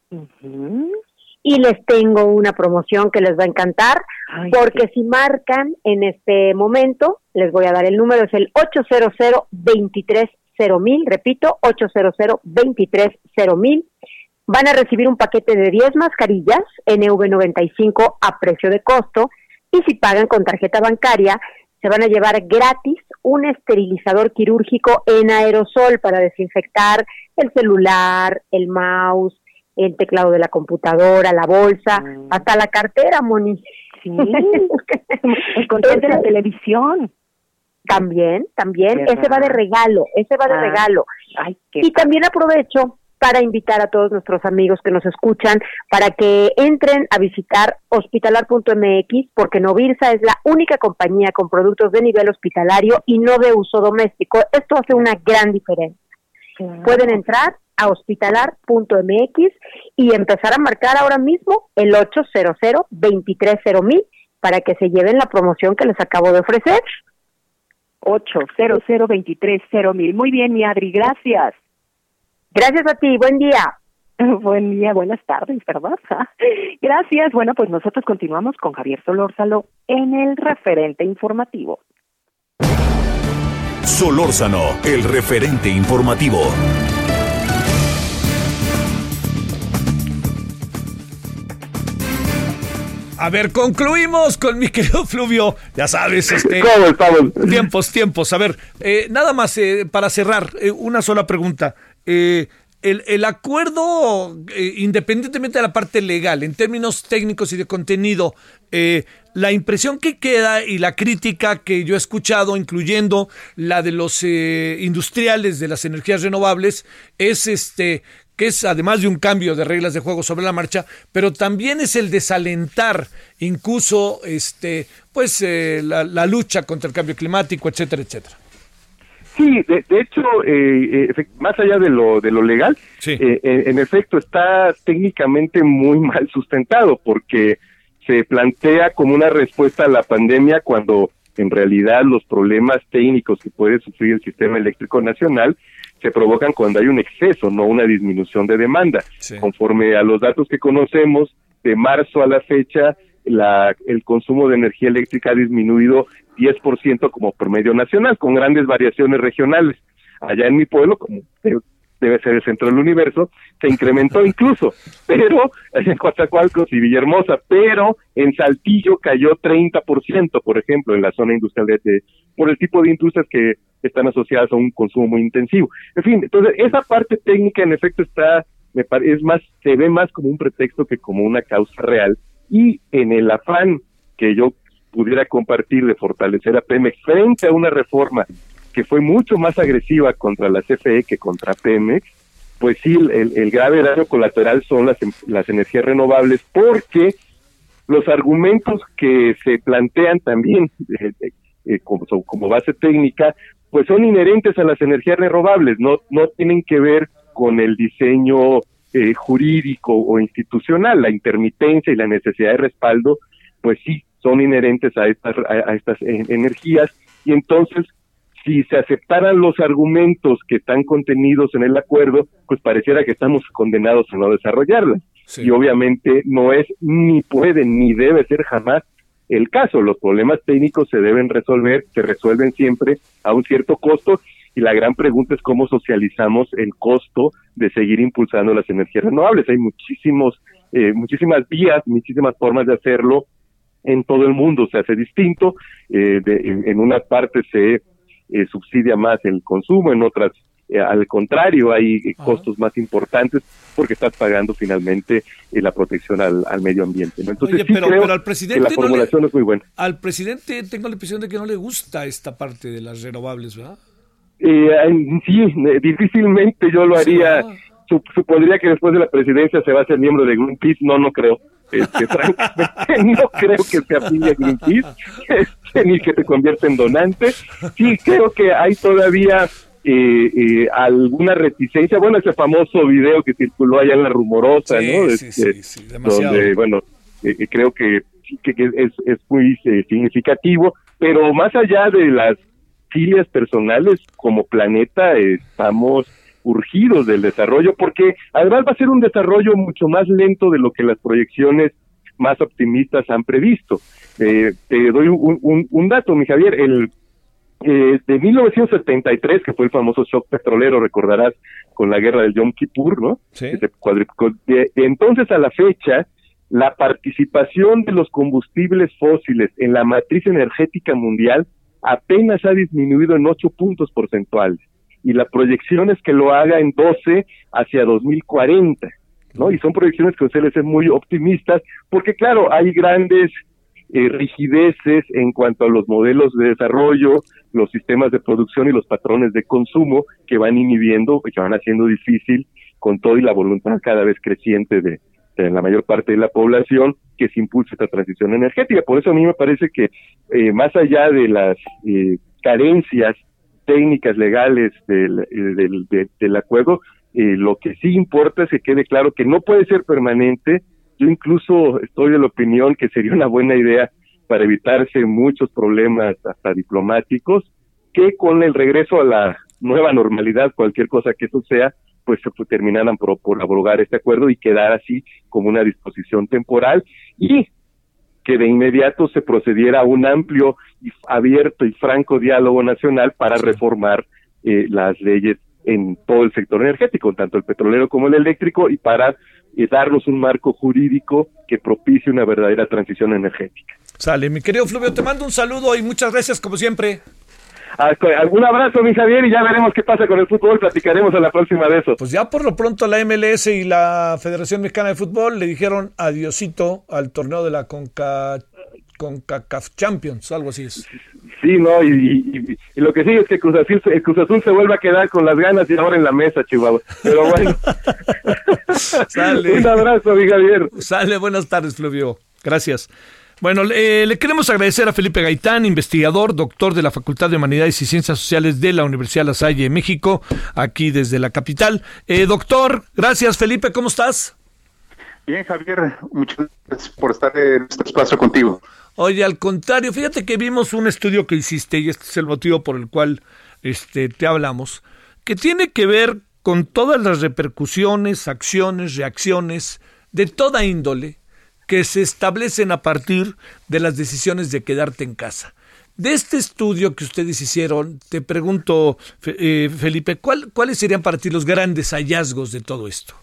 Y les tengo una promoción que les va a encantar, porque si marcan en este momento, les voy a dar el número, es el 800 mil, repito, 800 mil. Van a recibir un paquete de 10 mascarillas NV95 a precio de costo y si pagan con tarjeta bancaria, se van a llevar gratis un esterilizador quirúrgico en aerosol para desinfectar el celular, el mouse, el teclado de la computadora, la bolsa, mm. hasta la cartera, Moni. Sí, el control de la televisión. También, también, ese va de regalo, ese va de ah. regalo. y también aprovecho para invitar a todos nuestros amigos que nos escuchan para que entren a visitar hospitalar.mx porque Novirsa es la única compañía con productos de nivel hospitalario y no de uso doméstico. Esto hace una gran diferencia. Pueden entrar a hospitalar.mx y empezar a marcar ahora mismo el 800 230 para que se lleven la promoción que les acabo de ofrecer. 800 230 Muy bien, mi Adri, gracias. Gracias a ti, buen día. Buen día, buenas tardes, ¿verdad? Gracias. Bueno, pues nosotros continuamos con Javier Solórzalo en el referente informativo. Solórzano, el referente informativo. A ver, concluimos con mi querido Fluvio. Ya sabes, este. Tiempos, tiempos. A ver, eh, nada más eh, para cerrar, eh, una sola pregunta. Eh, el, acuerdo, eh, independientemente de la parte legal, en términos técnicos y de contenido, eh, la impresión que queda y la crítica que yo he escuchado, incluyendo la de los industriales de las energías renovables, es este que es además de un cambio de reglas de juego sobre la marcha, pero también es el desalentar incluso este pues la, la lucha contra el cambio climático, etcétera, etcétera. Sí, de, hecho, eh, eh más allá de lo, de lo legal, eh, en, efecto está técnicamente muy mal sustentado porque se plantea como una respuesta a la pandemia cuando en realidad los problemas técnicos que puede sufrir el sistema eléctrico nacional se provocan cuando hay un exceso, no una disminución de demanda. Conforme a los datos que conocemos, de marzo a la fecha, la, el consumo de energía eléctrica ha disminuido 10% como promedio nacional, con grandes variaciones regionales. Allá en mi pueblo, como debe ser el centro del universo, se incrementó incluso, pero en Coatzacoalcos y Villahermosa, pero en Saltillo cayó 30%, por ejemplo, en la zona industrial de, por el tipo de industrias que están asociadas a un consumo muy intensivo. En fin, entonces esa parte técnica en efecto está me es más, se ve más como un pretexto que como una causa real y en el afán que yo pudiera compartir de fortalecer a Pemex frente a una reforma que fue mucho más agresiva contra la CFE que contra Pemex, pues sí, el, grave daño colateral son las, las energías renovables, porque los argumentos que se plantean también eh, eh, como, como base técnica, pues son inherentes a las energías renovables, no, no tienen que ver con el diseño eh, jurídico o institucional, la intermitencia y la necesidad de respaldo, pues sí, son inherentes a estas, a estas energías y entonces si se aceptaran los argumentos que están contenidos en el acuerdo, pues pareciera que estamos condenados a no desarrollarlas. Y obviamente no es, ni puede, ni debe ser jamás el caso. Los problemas técnicos se deben resolver, se resuelven siempre a un cierto costo y la gran pregunta es cómo socializamos el costo de seguir impulsando las energías renovables. Hay muchísimos, eh, muchísimas vías, muchísimas formas de hacerlo. En todo el mundo se hace distinto. Eh, en, en una parte se eh, subsidia más el consumo, en otras eh, al contrario, hay eh, costos más importantes porque estás pagando finalmente la protección al, medio ambiente. Entonces, pero, al presidente la formulación es muy buena. Al presidente tengo la impresión de que no le gusta esta parte de las renovables, ¿verdad? sí, difícilmente yo lo haría. supondría que después de la presidencia se va a ser miembro de Greenpeace. No, no creo. Este, francamente, no creo que se afilie a Greenpeace. ni que te convierta en donante. Sí, creo que hay todavía eh, eh, alguna reticencia. Bueno, ese famoso video que circuló allá en la rumorosa, ¿no? Este, donde, bueno, eh, creo que, que, es, es muy significativo, pero más allá de las filias personales, como planeta estamos urgidos del desarrollo, porque además va a ser un desarrollo mucho más lento de lo que las proyecciones más optimistas han previsto. Eh, te doy un, un, dato, mi Javier, el eh, de 1973, que fue el famoso shock petrolero, recordarás, con la guerra del Yom Kippur, ¿no? Sí. De, entonces a la fecha, la participación de los combustibles fósiles en la matriz energética mundial apenas ha disminuido en 8 puntos porcentuales y la proyección es que lo haga en 12 hacia 2040. ¿no? Y son proyecciones que suelen ser muy optimistas, porque claro, hay grandes eh, rigideces en cuanto a los modelos de desarrollo, los sistemas de producción y los patrones de consumo que van inhibiendo, que van haciendo difícil con todo y la voluntad cada vez creciente de, la mayor parte de la población que se impulse esta transición energética. Por eso a mí me parece que eh, más allá de las eh, carencias técnicas legales del, del, del acuerdo, eh, lo que sí importa es que quede claro que no puede ser permanente. Yo incluso estoy de la opinión que sería una buena idea para evitarse muchos problemas hasta diplomáticos, que con el regreso a la nueva normalidad, cualquier cosa que eso sea, pues se terminaran por, por abrogar este acuerdo y quedar así como una disposición temporal y que de inmediato se procediera a un amplio y abierto y franco diálogo nacional para reformar eh, las leyes en todo el sector energético, tanto el petrolero como el eléctrico, y para eh, darnos un marco jurídico que propicie una verdadera transición energética. Sale, mi querido Fluvio, te mando un saludo y muchas gracias como siempre. Algún abrazo, mi Javier, y ya veremos qué pasa con el fútbol. Platicaremos a la próxima de eso. Pues ya por lo pronto la MLS y la Federación Mexicana de Fútbol le dijeron adiosito al torneo de la Conca, CONCACAF Champions, algo así es. Sí, no, y, lo que sigue es que Cruz Azul, Cruz Azul se vuelve a quedar con las ganas y ahora en la mesa, Chihuahua. Pero bueno. Sale. Un abrazo, mi Javier. Sale, buenas tardes, Fluvio. Gracias. Bueno, le queremos agradecer a Felipe Gaitán, investigador, doctor de la Facultad de Humanidades y Ciencias Sociales de la Universidad La Salle, México, aquí desde la capital. Eh, doctor, gracias, Felipe, ¿cómo estás? Bien, Javier, muchas gracias por estar en este espacio contigo. Oye, al contrario, fíjate que vimos un estudio que hiciste, y este es el motivo por el cual este, te hablamos, que tiene que ver con todas las repercusiones, acciones, reacciones de toda índole que se establecen a partir de las decisiones de quedarte en casa. De este estudio que ustedes hicieron, te pregunto, eh, Felipe, ¿cuáles serían para ti los grandes hallazgos de todo esto?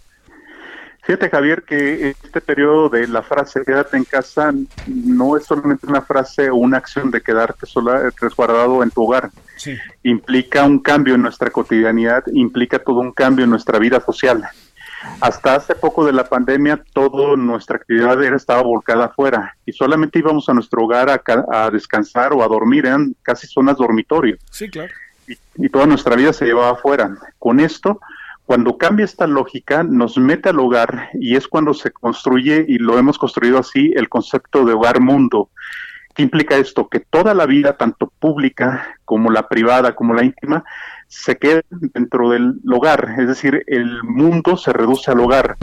Fíjate, Javier, que este periodo de la frase quédate en casa no es solamente una frase o una acción de quedarte sola, resguardado en tu hogar. Implica un cambio en nuestra cotidianidad, implica todo un cambio en nuestra vida social. Hasta hace poco de la pandemia, toda nuestra actividad era, estaba volcada afuera y solamente íbamos a nuestro hogar a, descansar o a dormir, eran casi zonas dormitorio. Sí, claro. Y, toda nuestra vida se llevaba afuera. Con esto, cuando cambia esta lógica, nos mete al hogar y es cuando se construye, y lo hemos construido así, el concepto de hogar mundo. ¿Qué implica esto? Que toda la vida, tanto pública como la privada, como la íntima, se queda dentro del hogar, es decir, el mundo se reduce al hogar.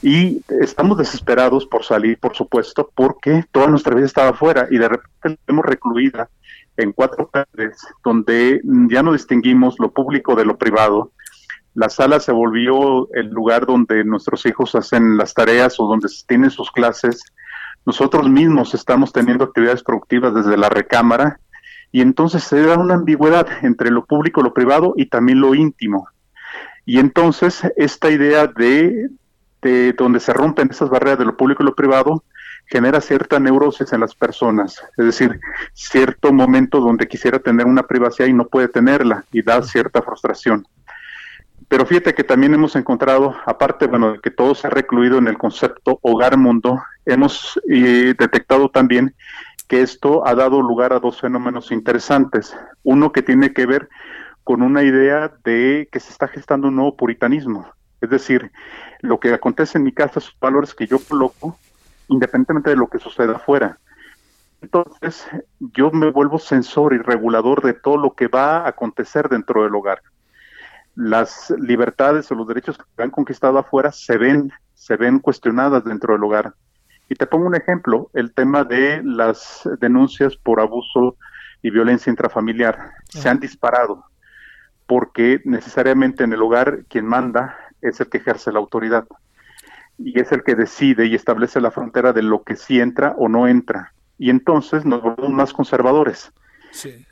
Y estamos desesperados por salir, por supuesto, porque toda nuestra vida estaba afuera y de repente hemos recluida en cuatro paredes donde ya no distinguimos lo público de lo privado. La sala se volvió el lugar donde nuestros hijos hacen las tareas o donde tienen sus clases. Nosotros mismos estamos teniendo actividades productivas desde la recámara y entonces se da una ambigüedad entre lo público, lo privado y también lo íntimo. Y entonces esta idea de, de donde se rompen esas barreras de lo público y lo privado genera cierta neurosis en las personas, es decir, cierto momento donde quisiera tener una privacidad y no puede tenerla y da cierta frustración. Pero fíjate que también hemos encontrado, aparte, bueno, de que todo se ha recluido en el concepto hogar-mundo, hemos detectado también que esto ha dado lugar a dos fenómenos interesantes. Uno que tiene que ver con una idea de que se está gestando un nuevo puritanismo. Es decir, lo que acontece en mi casa son valores que yo coloco independientemente de lo que suceda afuera. Entonces, yo me vuelvo sensor y regulador de todo lo que va a acontecer dentro del hogar. Las libertades o los derechos que han conquistado afuera se ven, se ven cuestionadas dentro del hogar. Y te pongo un ejemplo, el tema de las denuncias por abuso y violencia intrafamiliar. Se han disparado porque necesariamente en el hogar quien manda es el que ejerce la autoridad y es el que decide y establece la frontera de lo que sí entra o no entra. Y entonces nos volvemos más conservadores. Sí.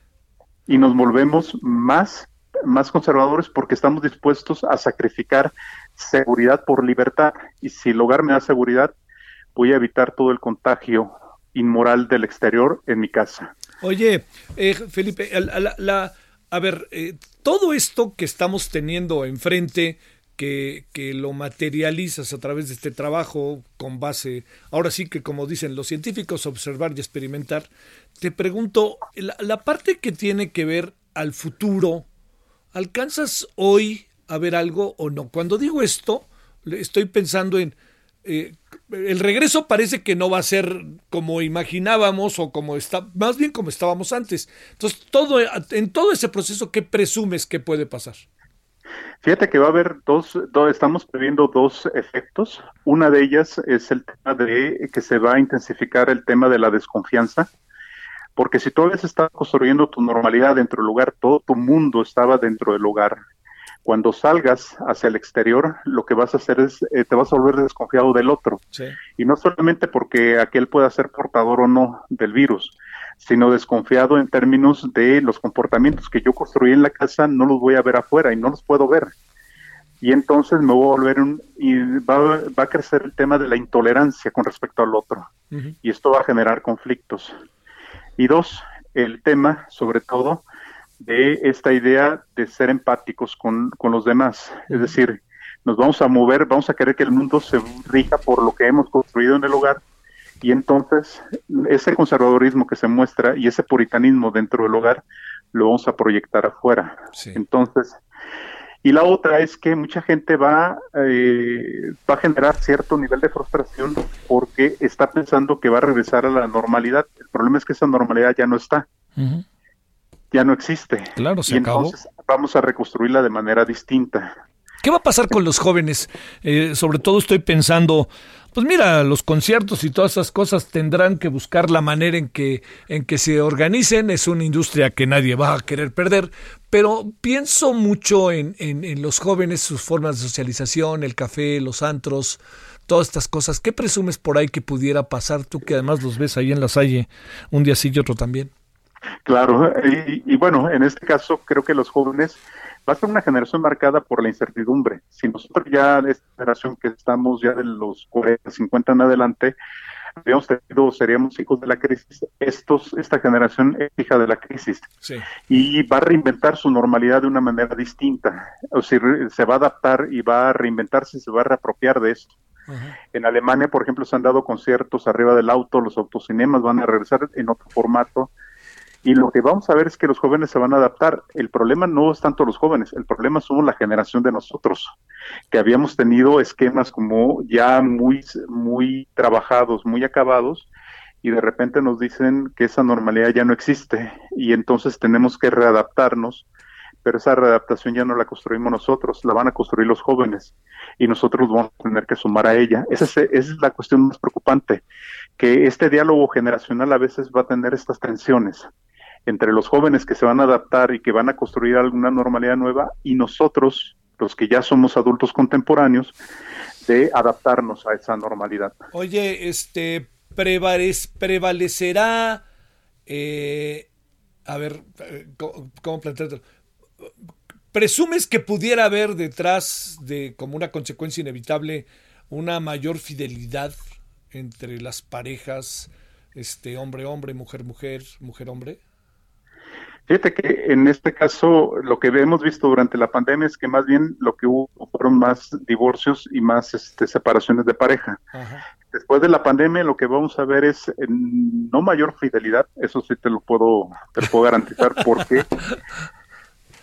Y nos volvemos más, más conservadores porque estamos dispuestos a sacrificar seguridad por libertad. Y si el hogar me da seguridad, voy a evitar todo el contagio inmoral del exterior en mi casa. Oye, eh, Felipe, la, a ver, eh, todo esto que estamos teniendo enfrente, que, que, lo materializas a través de este trabajo con base, ahora sí que como dicen los científicos, observar y experimentar, te pregunto, la, la parte que tiene que ver al futuro, ¿alcanzas hoy a ver algo o no? Cuando digo esto, estoy pensando en eh, el regreso parece que no va a ser como imaginábamos o como está, más bien como estábamos antes. Entonces, todo, en todo ese proceso, ¿qué presumes que puede pasar? Fíjate que va a haber dos, estamos previendo dos efectos. Una de ellas es el tema de que se va a intensificar el tema de la desconfianza, porque si tú se estás construyendo tu normalidad dentro del lugar, todo tu mundo estaba dentro del hogar, cuando salgas hacia el exterior, lo que vas a hacer es, eh, te vas a volver desconfiado del otro. Y no solamente porque aquel pueda ser portador o no del virus, sino desconfiado en términos de los comportamientos que yo construí en la casa, no los voy a ver afuera y no los puedo ver. Y entonces me voy a volver un, y va, a crecer el tema de la intolerancia con respecto al otro. Y esto va a generar conflictos. Y dos, el tema, sobre todo, de esta idea de ser empáticos con, los demás. Es decir, nos vamos a mover, vamos a querer que el mundo se rija por lo que hemos construido en el hogar y entonces ese conservadorismo que se muestra y ese puritanismo dentro del hogar lo vamos a proyectar afuera. Entonces, y la otra es que mucha gente va, eh, va a generar cierto nivel de frustración porque está pensando que va a regresar a la normalidad. El problema es que esa normalidad ya no está ya no existe. Claro, se y entonces vamos a reconstruirla de manera distinta. ¿Qué va a pasar con los jóvenes? Eh, sobre todo estoy pensando, pues mira, los conciertos y todas esas cosas tendrán que buscar la manera en que, en que se organicen. Es una industria que nadie va a querer perder, pero pienso mucho en, en, en los jóvenes, sus formas de socialización, el café, los antros, todas estas cosas. ¿Qué presumes por ahí que pudiera pasar tú que además los ves ahí en la salle un día sí y otro también? Claro, y, bueno, en este caso creo que los jóvenes va a ser una generación marcada por la incertidumbre. Si nosotros ya, esta generación que estamos ya de los 40, 50 en adelante, habíamos tenido, seríamos hijos de la crisis. Estos, esta generación es hija de la crisis y va a reinventar su normalidad de una manera distinta. O sea, se va a adaptar y va a reinventarse, se va a reapropiar de esto. En Alemania, por ejemplo, se han dado conciertos arriba del auto, los autocinemas van a regresar en otro formato. Y lo que vamos a ver es que los jóvenes se van a adaptar. El problema no es tanto los jóvenes, el problema somos la generación de nosotros, que habíamos tenido esquemas como ya muy, muy trabajados, muy acabados, y de repente nos dicen que esa normalidad ya no existe y entonces tenemos que readaptarnos pero esa readaptación ya no la construimos nosotros, la van a construir los jóvenes y nosotros vamos a tener que sumar a ella. Esa es, esa es la cuestión más preocupante, que este diálogo generacional a veces va a tener estas tensiones entre los jóvenes que se van a adaptar y que van a construir alguna normalidad nueva y nosotros, los que ya somos adultos contemporáneos, de adaptarnos a esa normalidad. Oye, este prevalecerá, eh, a ver, eh, ¿cómo, cómo plantearlo? ¿Presumes que pudiera haber detrás de, como una consecuencia inevitable, una mayor fidelidad entre las parejas, este hombre-hombre, mujer-mujer, mujer-hombre? Fíjate que en este caso lo que hemos visto durante la pandemia es que más bien lo que hubo fueron más divorcios y más este, separaciones de pareja. Después de la pandemia lo que vamos a ver es no mayor fidelidad, eso sí te lo puedo, te lo puedo garantizar porque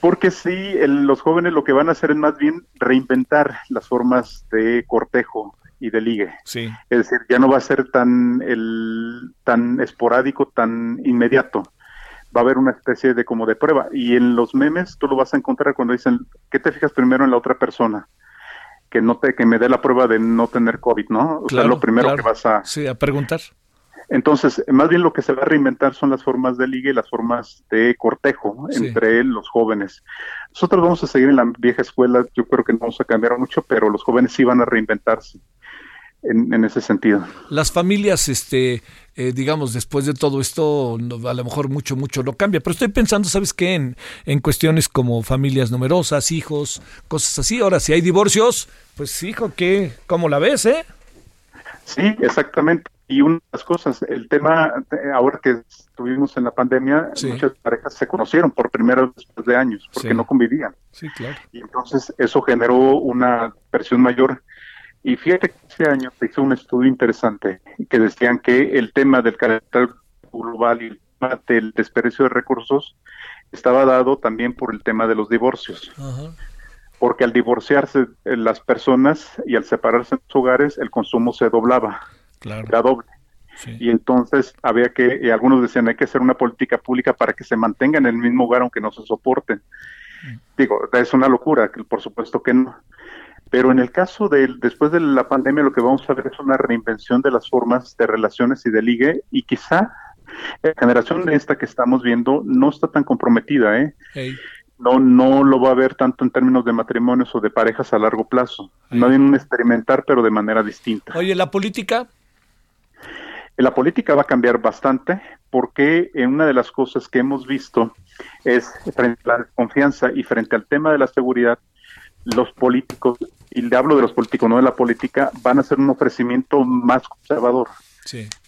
porque sí, los jóvenes lo que van a hacer es más bien reinventar las formas de cortejo y de ligue. Sí. Es decir, ya no va a ser tan, el, tan esporádico, tan inmediato. Va a haber una especie de como de prueba. Y en los memes tú lo vas a encontrar cuando dicen, ¿qué te fijas primero en la otra persona? Que no te, que me dé la prueba de no tener COVID, ¿no? O sea, lo primero que vas a... Sí, a preguntar. Entonces, más bien lo que se va a reinventar son las formas de ligue y las formas de cortejo entre los jóvenes. Nosotros vamos a seguir en la vieja escuela, yo creo que no vamos a cambiar mucho, pero los jóvenes sí van a reinventarse. En, ese sentido. Las familias, este, eh, digamos, después de todo esto, a lo mejor mucho, mucho lo cambia, pero estoy pensando, ¿sabes qué? En, en cuestiones como familias numerosas, hijos, cosas así. Ahora, si hay divorcios, pues hijo, ¿qué? ¿Cómo la ves, eh? Sí, exactamente. Y una de las cosas, el tema, ahora que estuvimos en la pandemia, muchas parejas se conocieron por primera vez después de años, porque no convivían. Sí, claro. Y entonces eso generó una presión mayor. Y fíjate que este año se hizo un estudio interesante que decían que el tema del carácter global y el tema del desperdicio de recursos estaba dado también por el tema de los divorcios. Porque al divorciarse eh, las personas y al separarse en sus hogares, el consumo se doblaba la doble. Y entonces había que, y algunos decían, hay que hacer una política pública para que se mantenga en el mismo hogar aunque no se soporten. Mm. Digo, es una locura, que por supuesto que no. Pero en el caso de después de la pandemia, lo que vamos a ver es una reinvención de las formas de relaciones y de ligue, y quizá la generación esta que estamos viendo no está tan comprometida, ¿eh? No, no lo va a ver tanto en términos de matrimonios o de parejas a largo plazo. No hay un experimentar, pero de manera distinta. Oye, la política, la política va a cambiar bastante porque una de las cosas que hemos visto es frente a la desconfianza y frente al tema de la seguridad, los políticos, y le hablo de los políticos, no de la política, van a hacer un ofrecimiento más conservador.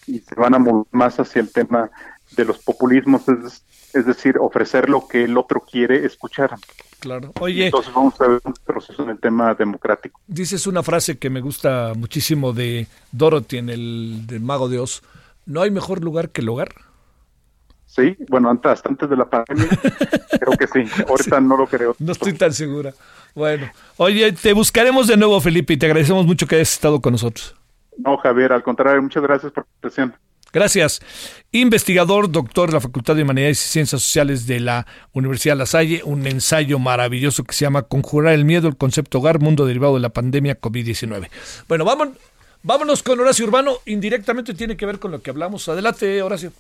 Y se van a mover más hacia el tema de los populismos, es, es decir, ofrecer lo que el otro quiere escuchar. Claro. Oye. Entonces vamos a ver un proceso en el tema democrático. Dices una frase que me gusta muchísimo de Dorothy en el de Mago de Oz. ¿No hay mejor lugar que el hogar? Sí, bueno, antes, antes de la pandemia, creo que sí. Ahorita no lo creo. No estoy tan segura. Bueno, oye, te buscaremos de nuevo, Felipe, y te agradecemos mucho que hayas estado con nosotros. No, Javier, al contrario, muchas gracias por tu atención. Gracias. Investigador, doctor de la Facultad de Humanidades y Ciencias Sociales de la Universidad La Salle, un ensayo maravilloso que se llama Conjurar el miedo, el concepto hogar, mundo derivado de la pandemia COVID-19. Bueno, vámonos, vámonos con Horacio Urbano. Indirectamente tiene que ver con lo que hablamos. Adelante, Horacio.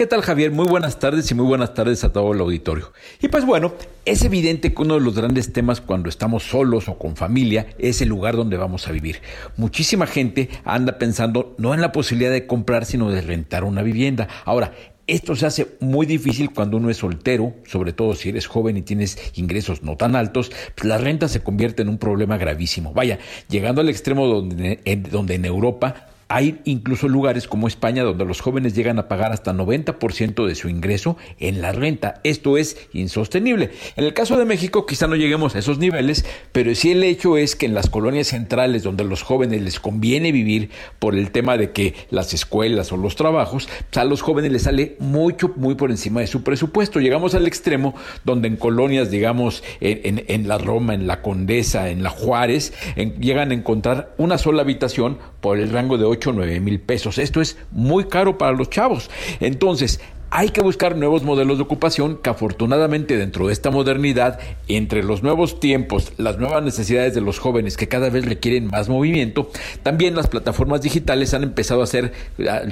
¿Qué tal Javier? Muy buenas tardes y muy buenas tardes a todo el auditorio. Y pues bueno, es evidente que uno de los grandes temas cuando estamos solos o con familia es el lugar donde vamos a vivir. Muchísima gente anda pensando no en la posibilidad de comprar, sino de rentar una vivienda. Ahora, esto se hace muy difícil cuando uno es soltero, sobre todo si eres joven y tienes ingresos no tan altos, pues la renta se convierte en un problema gravísimo. Vaya, llegando al extremo donde, donde en Europa Hay incluso lugares como España donde los jóvenes llegan a pagar hasta 90% de su ingreso en la renta. Esto es insostenible. En el caso de México quizá no lleguemos a esos niveles, pero sí el hecho es que en las colonias centrales donde a los jóvenes les conviene vivir por el tema de que las escuelas o los trabajos, pues a los jóvenes les sale mucho, muy por encima de su presupuesto. Llegamos al extremo donde en colonias, digamos, en, la Roma, en la Condesa, en la Juárez, llegan a encontrar una sola habitación por el rango de 8 o 9 mil pesos. Esto es muy caro para los chavos. Entonces, hay que buscar nuevos modelos de ocupación que afortunadamente dentro de esta modernidad, entre los nuevos tiempos, las nuevas necesidades de los jóvenes que cada vez requieren más movimiento, también las plataformas digitales han empezado a hacer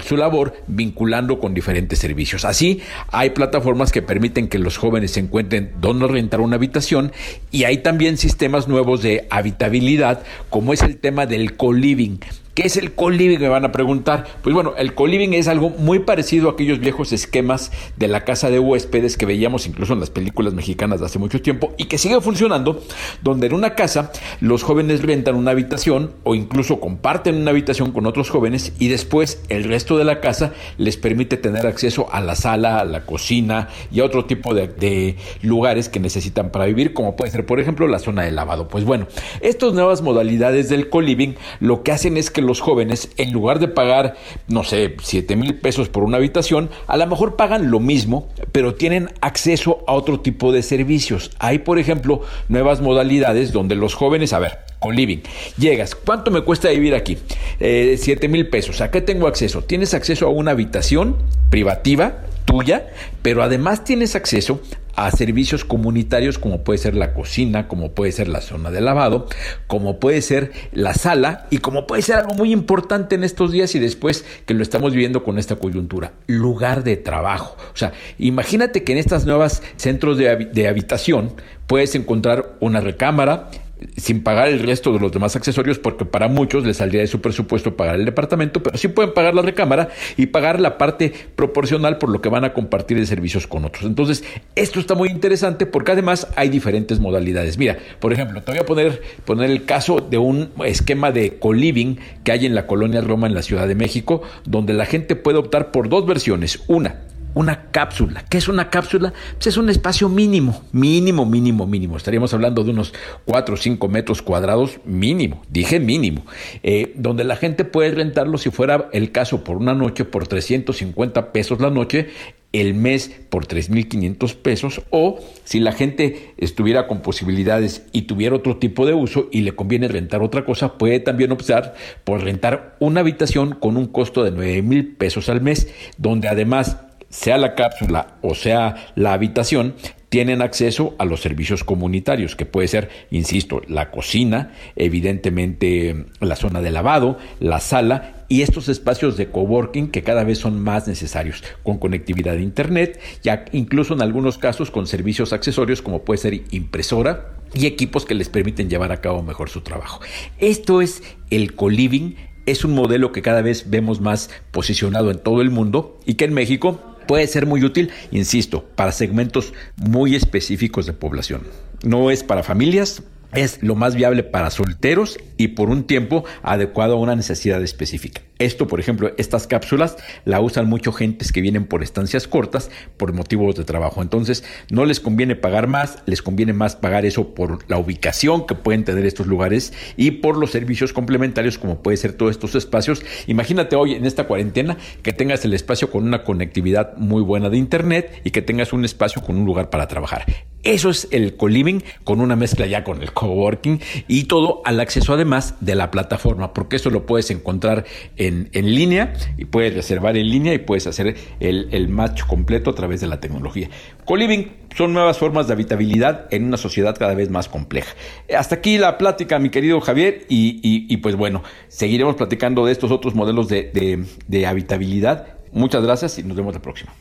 su labor vinculando con diferentes servicios. Así, hay plataformas que permiten que los jóvenes se encuentren donde rentar una habitación y hay también sistemas nuevos de habitabilidad, como es el tema del co-living ¿Qué es el co-living? Me van a preguntar. Pues bueno, el co-living es algo muy parecido a aquellos viejos esquemas de la casa de huéspedes que veíamos incluso en las películas mexicanas de hace mucho tiempo y que sigue funcionando, donde en una casa los jóvenes rentan una habitación o incluso comparten una habitación con otros jóvenes y después el resto de la casa les permite tener acceso a la sala, a la cocina y a otro tipo de, lugares que necesitan para vivir, como puede ser, por ejemplo, la zona de lavado. Pues bueno, estas nuevas modalidades del co-living lo que hacen es que los jóvenes, en lugar de pagar, no sé, 7 mil pesos por una habitación, a lo mejor pagan lo mismo, pero tienen acceso a otro tipo de servicios. Hay, por ejemplo, nuevas modalidades donde los jóvenes, a ver, con living, llegas, ¿cuánto me cuesta vivir aquí? Eh, 7 mil pesos, ¿a qué tengo acceso? Tienes acceso a una habitación privativa tuya, pero además tienes acceso a servicios comunitarios como puede ser la cocina, como puede ser la zona de lavado, como puede ser la sala y como puede ser algo muy importante en estos días y después que lo estamos viviendo con esta coyuntura, lugar de trabajo. O sea, imagínate que en estas nuevas centros de, de habitación puedes encontrar una recámara, sin pagar el resto de los demás accesorios porque para muchos les saldría de su presupuesto pagar el departamento, pero sí pueden pagar la recámara y pagar la parte proporcional por lo que van a compartir de servicios con otros. Entonces, esto está muy interesante porque además hay diferentes modalidades. Mira, por ejemplo, te voy a poner, poner el caso de un esquema de co-living que hay en la colonia Roma en la Ciudad de México, donde la gente puede optar por dos versiones. Una, una cápsula. ¿Qué es una cápsula? Pues es un espacio mínimo, mínimo, mínimo, mínimo. Estaríamos hablando de unos 4 o 5 metros cuadrados mínimo, dije mínimo, eh, donde la gente puede rentarlo si fuera el caso por una noche por 350 pesos la noche, el mes por 3.500 pesos o si la gente estuviera con posibilidades y tuviera otro tipo de uso y le conviene rentar otra cosa, puede también optar por rentar una habitación con un costo de 9.000 pesos al mes, donde además sea la cápsula o sea la habitación, tienen acceso a los servicios comunitarios, que puede ser, insisto, la cocina, evidentemente la zona de lavado, la sala y estos espacios de coworking que cada vez son más necesarios, con conectividad de Internet, ya incluso en algunos casos con servicios accesorios como puede ser impresora y equipos que les permiten llevar a cabo mejor su trabajo. Esto es el co-living, es un modelo que cada vez vemos más posicionado en todo el mundo y que en México puede ser muy útil, insisto, para segmentos muy específicos de población. No es para familias, es lo más viable para solteros y por un tiempo adecuado a una necesidad específica. Esto, por ejemplo, estas cápsulas la usan mucho gentes que vienen por estancias cortas por motivos de trabajo. Entonces, no les conviene pagar más, les conviene más pagar eso por la ubicación que pueden tener estos lugares y por los servicios complementarios como puede ser todos estos espacios. Imagínate hoy en esta cuarentena que tengas el espacio con una conectividad muy buena de internet y que tengas un espacio con un lugar para trabajar. Eso es el co-living con una mezcla ya con el coworking y todo al acceso además de la plataforma, porque eso lo puedes encontrar en, en línea y puedes reservar en línea y puedes hacer el, el match completo a través de la tecnología. Co-living son nuevas formas de habitabilidad en una sociedad cada vez más compleja. Hasta aquí la plática, mi querido Javier, y, y, pues bueno, seguiremos platicando de estos otros modelos de, de, de habitabilidad. Muchas gracias y nos vemos la próxima.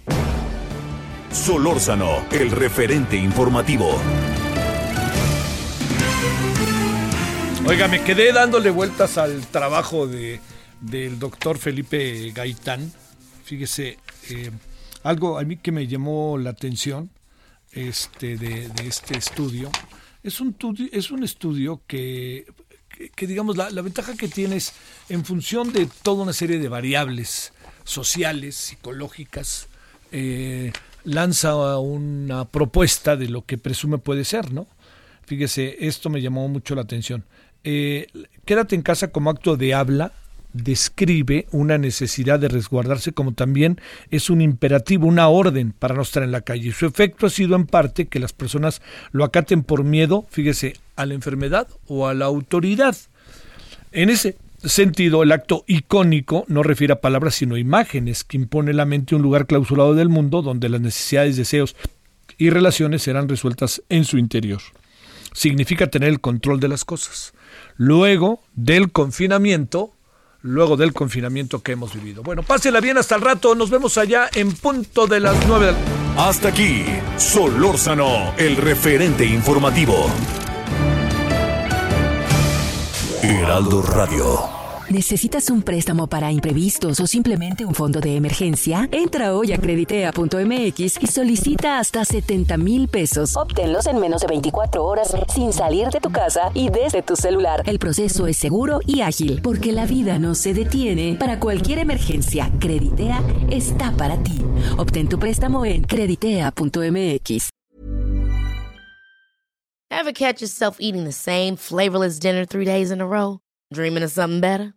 Solórzano, el referente informativo. Oiga, me quedé dándole vueltas al trabajo de, del doctor Felipe Gaitán. Fíjese, eh, algo a mí que me llamó la atención este, de, este estudio. Es un, es un estudio que que, digamos, la, ventaja que tienes en función de toda una serie de variables sociales, psicológicas, eh, lanza una propuesta de lo que presume puede ser, ¿no? Fíjese, esto me llamó mucho la atención. Eh, quédate en casa como acto de habla, describe una necesidad de resguardarse como también es un imperativo, una orden para no estar en la calle. Su efecto ha sido en parte que las personas lo acaten por miedo, fíjese, a la enfermedad o a la autoridad. En ese sentido, el acto icónico no refiere a palabras sino imágenes que impone la mente un lugar clausurado del mundo donde las necesidades, deseos y relaciones serán resueltas en su interior. Significa tener el control de las cosas. Luego del confinamiento, luego del confinamiento que hemos vivido. Bueno, pásela bien hasta el rato, nos vemos allá en punto de las nueve. Hasta aquí, Solórzano, el referente informativo. Heraldo Radio. ¿Necesitas un préstamo para imprevistos o simplemente un fondo de emergencia? Entra hoy a creditea.mx y solicita hasta 70 mil pesos. Obténlos en menos de 24 horas sin salir de tu casa y desde tu celular. El proceso es seguro y ágil porque la vida no se detiene. Para cualquier emergencia, Creditea está para ti. Obtén tu préstamo en creditea.mx. Ever catch yourself eating the same flavorless dinner three days in a row? Dreaming of something better?